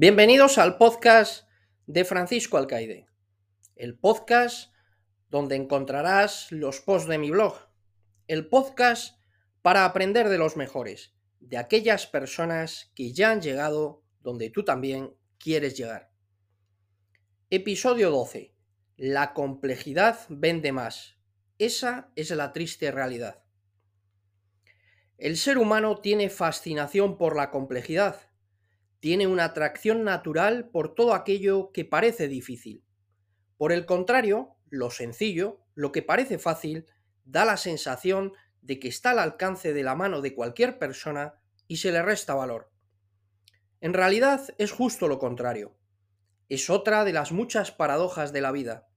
Bienvenidos al podcast de Francisco Alcaide, el podcast donde encontrarás los posts de mi blog, el podcast para aprender de los mejores, de aquellas personas que ya han llegado donde tú también quieres llegar. Episodio 12. La complejidad vende más. Esa es la triste realidad. El ser humano tiene fascinación por la complejidad tiene una atracción natural por todo aquello que parece difícil. Por el contrario, lo sencillo, lo que parece fácil, da la sensación de que está al alcance de la mano de cualquier persona y se le resta valor. En realidad es justo lo contrario. Es otra de las muchas paradojas de la vida.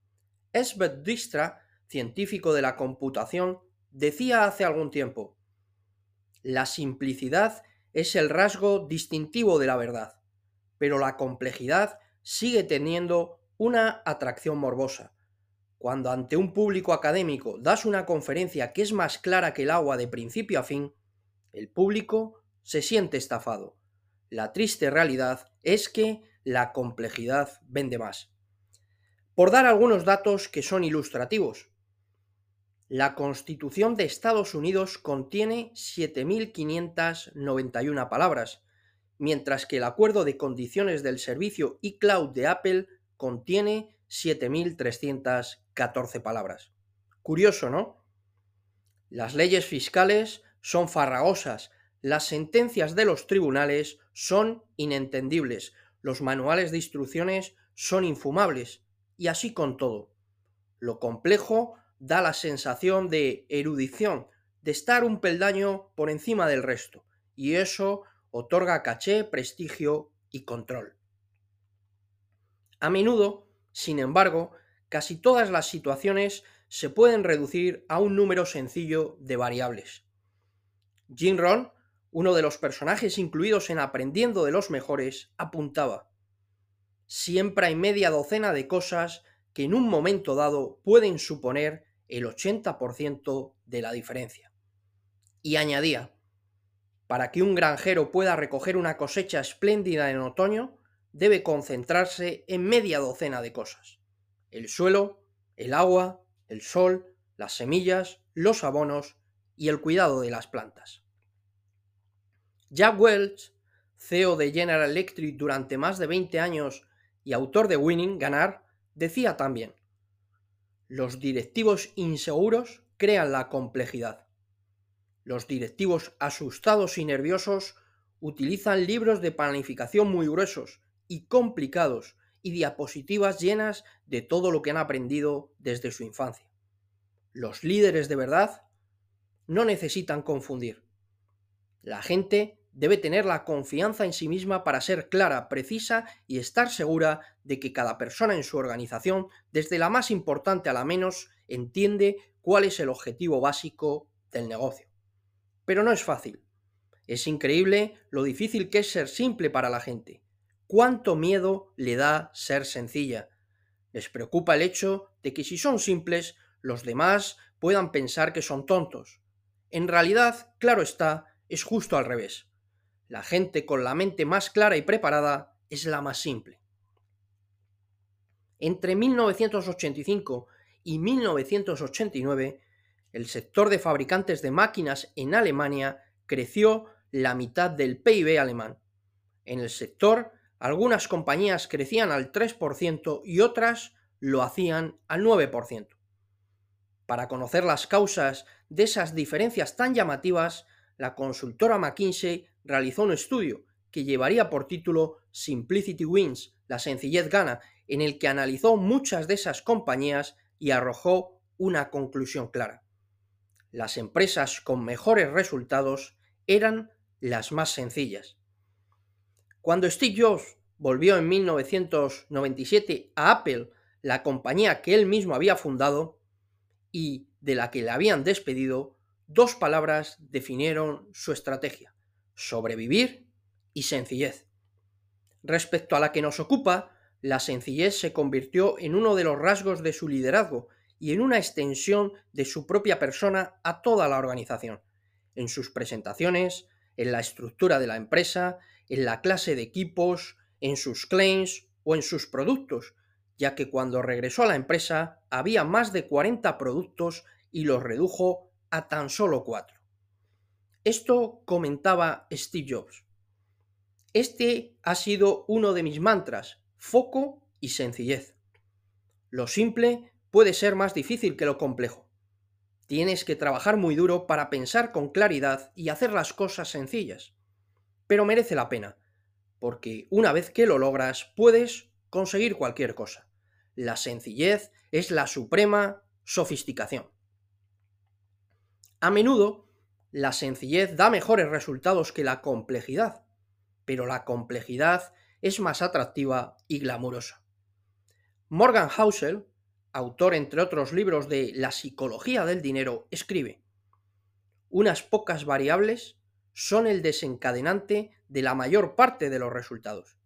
Esbeth Distra, científico de la computación, decía hace algún tiempo, la simplicidad es el rasgo distintivo de la verdad, pero la complejidad sigue teniendo una atracción morbosa. Cuando ante un público académico das una conferencia que es más clara que el agua de principio a fin, el público se siente estafado. La triste realidad es que la complejidad vende más. Por dar algunos datos que son ilustrativos, la Constitución de Estados Unidos contiene 7.591 palabras, mientras que el Acuerdo de Condiciones del Servicio iCloud de Apple contiene 7.314 palabras. Curioso, ¿no? Las leyes fiscales son farragosas, las sentencias de los tribunales son inentendibles, los manuales de instrucciones son infumables, y así con todo. Lo complejo da la sensación de erudición, de estar un peldaño por encima del resto, y eso otorga caché, prestigio y control. A menudo, sin embargo, casi todas las situaciones se pueden reducir a un número sencillo de variables. Jim Ron, uno de los personajes incluidos en Aprendiendo de los Mejores, apuntaba, Siempre hay media docena de cosas que en un momento dado pueden suponer el 80% de la diferencia. Y añadía, para que un granjero pueda recoger una cosecha espléndida en otoño, debe concentrarse en media docena de cosas. El suelo, el agua, el sol, las semillas, los abonos y el cuidado de las plantas. Jack Welch, CEO de General Electric durante más de 20 años y autor de Winning, Ganar, decía también, los directivos inseguros crean la complejidad. Los directivos asustados y nerviosos utilizan libros de planificación muy gruesos y complicados y diapositivas llenas de todo lo que han aprendido desde su infancia. Los líderes de verdad no necesitan confundir. La gente debe tener la confianza en sí misma para ser clara, precisa y estar segura de que cada persona en su organización, desde la más importante a la menos, entiende cuál es el objetivo básico del negocio. Pero no es fácil. Es increíble lo difícil que es ser simple para la gente. Cuánto miedo le da ser sencilla. Les preocupa el hecho de que si son simples, los demás puedan pensar que son tontos. En realidad, claro está, es justo al revés. La gente con la mente más clara y preparada es la más simple. Entre 1985 y 1989, el sector de fabricantes de máquinas en Alemania creció la mitad del PIB alemán. En el sector, algunas compañías crecían al 3% y otras lo hacían al 9%. Para conocer las causas de esas diferencias tan llamativas, la consultora McKinsey realizó un estudio que llevaría por título Simplicity Wins, la sencillez gana, en el que analizó muchas de esas compañías y arrojó una conclusión clara. Las empresas con mejores resultados eran las más sencillas. Cuando Steve Jobs volvió en 1997 a Apple, la compañía que él mismo había fundado y de la que le habían despedido, dos palabras definieron su estrategia sobrevivir y sencillez. Respecto a la que nos ocupa, la sencillez se convirtió en uno de los rasgos de su liderazgo y en una extensión de su propia persona a toda la organización, en sus presentaciones, en la estructura de la empresa, en la clase de equipos, en sus claims o en sus productos, ya que cuando regresó a la empresa había más de 40 productos y los redujo a tan solo 4. Esto comentaba Steve Jobs. Este ha sido uno de mis mantras, foco y sencillez. Lo simple puede ser más difícil que lo complejo. Tienes que trabajar muy duro para pensar con claridad y hacer las cosas sencillas. Pero merece la pena, porque una vez que lo logras puedes conseguir cualquier cosa. La sencillez es la suprema sofisticación. A menudo, la sencillez da mejores resultados que la complejidad, pero la complejidad es más atractiva y glamurosa. Morgan Housel, autor entre otros libros de La psicología del dinero, escribe, Unas pocas variables son el desencadenante de la mayor parte de los resultados.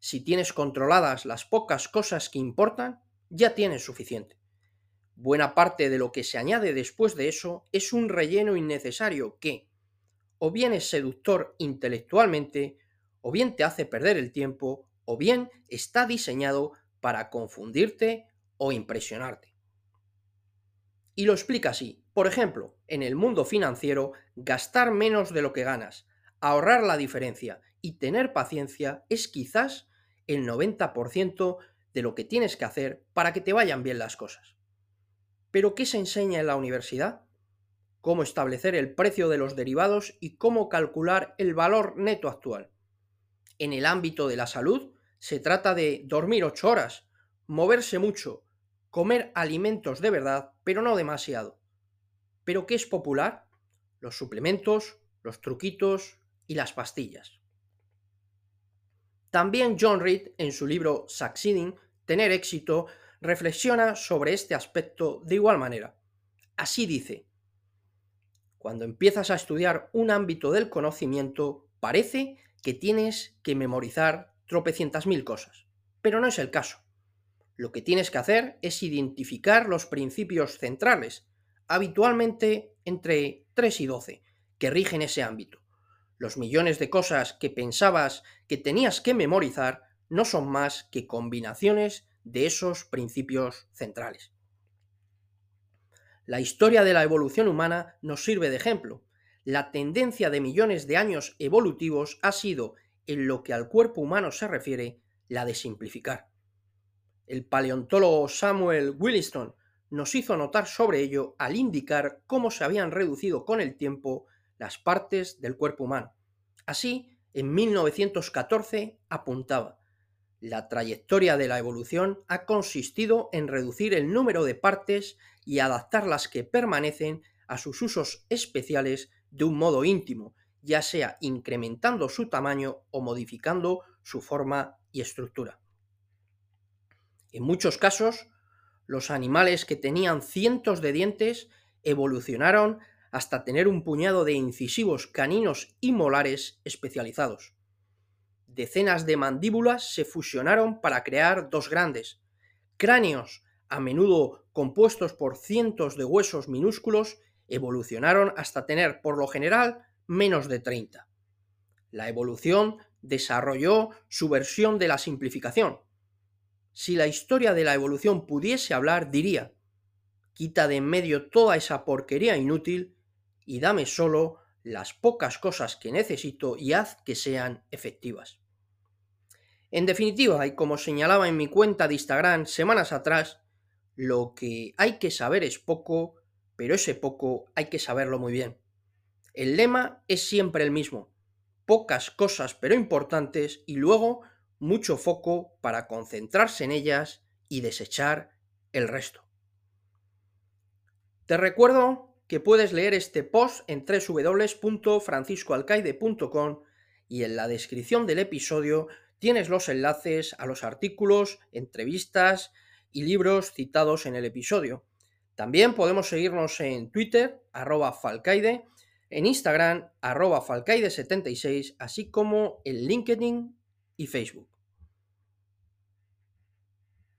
Si tienes controladas las pocas cosas que importan, ya tienes suficiente. Buena parte de lo que se añade después de eso es un relleno innecesario que, o bien es seductor intelectualmente, o bien te hace perder el tiempo, o bien está diseñado para confundirte o impresionarte. Y lo explica así. Por ejemplo, en el mundo financiero, gastar menos de lo que ganas, ahorrar la diferencia y tener paciencia es quizás el 90% de lo que tienes que hacer para que te vayan bien las cosas. Pero ¿qué se enseña en la universidad? Cómo establecer el precio de los derivados y cómo calcular el valor neto actual. En el ámbito de la salud, se trata de dormir 8 horas, moverse mucho, comer alimentos de verdad, pero no demasiado. ¿Pero qué es popular? Los suplementos, los truquitos y las pastillas. También John Reed, en su libro Succeeding, Tener éxito, reflexiona sobre este aspecto de igual manera. Así dice, cuando empiezas a estudiar un ámbito del conocimiento, parece que tienes que memorizar tropecientas mil cosas, pero no es el caso. Lo que tienes que hacer es identificar los principios centrales, habitualmente entre 3 y 12, que rigen ese ámbito los millones de cosas que pensabas que tenías que memorizar no son más que combinaciones de esos principios centrales. La historia de la evolución humana nos sirve de ejemplo. La tendencia de millones de años evolutivos ha sido, en lo que al cuerpo humano se refiere, la de simplificar. El paleontólogo Samuel Williston nos hizo notar sobre ello al indicar cómo se habían reducido con el tiempo las partes del cuerpo humano. Así, en 1914 apuntaba, la trayectoria de la evolución ha consistido en reducir el número de partes y adaptar las que permanecen a sus usos especiales de un modo íntimo, ya sea incrementando su tamaño o modificando su forma y estructura. En muchos casos, los animales que tenían cientos de dientes evolucionaron hasta tener un puñado de incisivos caninos y molares especializados. Decenas de mandíbulas se fusionaron para crear dos grandes. Cráneos, a menudo compuestos por cientos de huesos minúsculos, evolucionaron hasta tener, por lo general, menos de 30. La evolución desarrolló su versión de la simplificación. Si la historia de la evolución pudiese hablar, diría, quita de en medio toda esa porquería inútil y dame solo las pocas cosas que necesito y haz que sean efectivas. En definitiva, y como señalaba en mi cuenta de Instagram semanas atrás, lo que hay que saber es poco, pero ese poco hay que saberlo muy bien. El lema es siempre el mismo, pocas cosas pero importantes y luego mucho foco para concentrarse en ellas y desechar el resto. Te recuerdo que puedes leer este post en www.franciscoalcaide.com y en la descripción del episodio tienes los enlaces a los artículos, entrevistas y libros citados en el episodio. También podemos seguirnos en Twitter, arroba falcaide, en Instagram, arroba falcaide76, así como en LinkedIn y Facebook.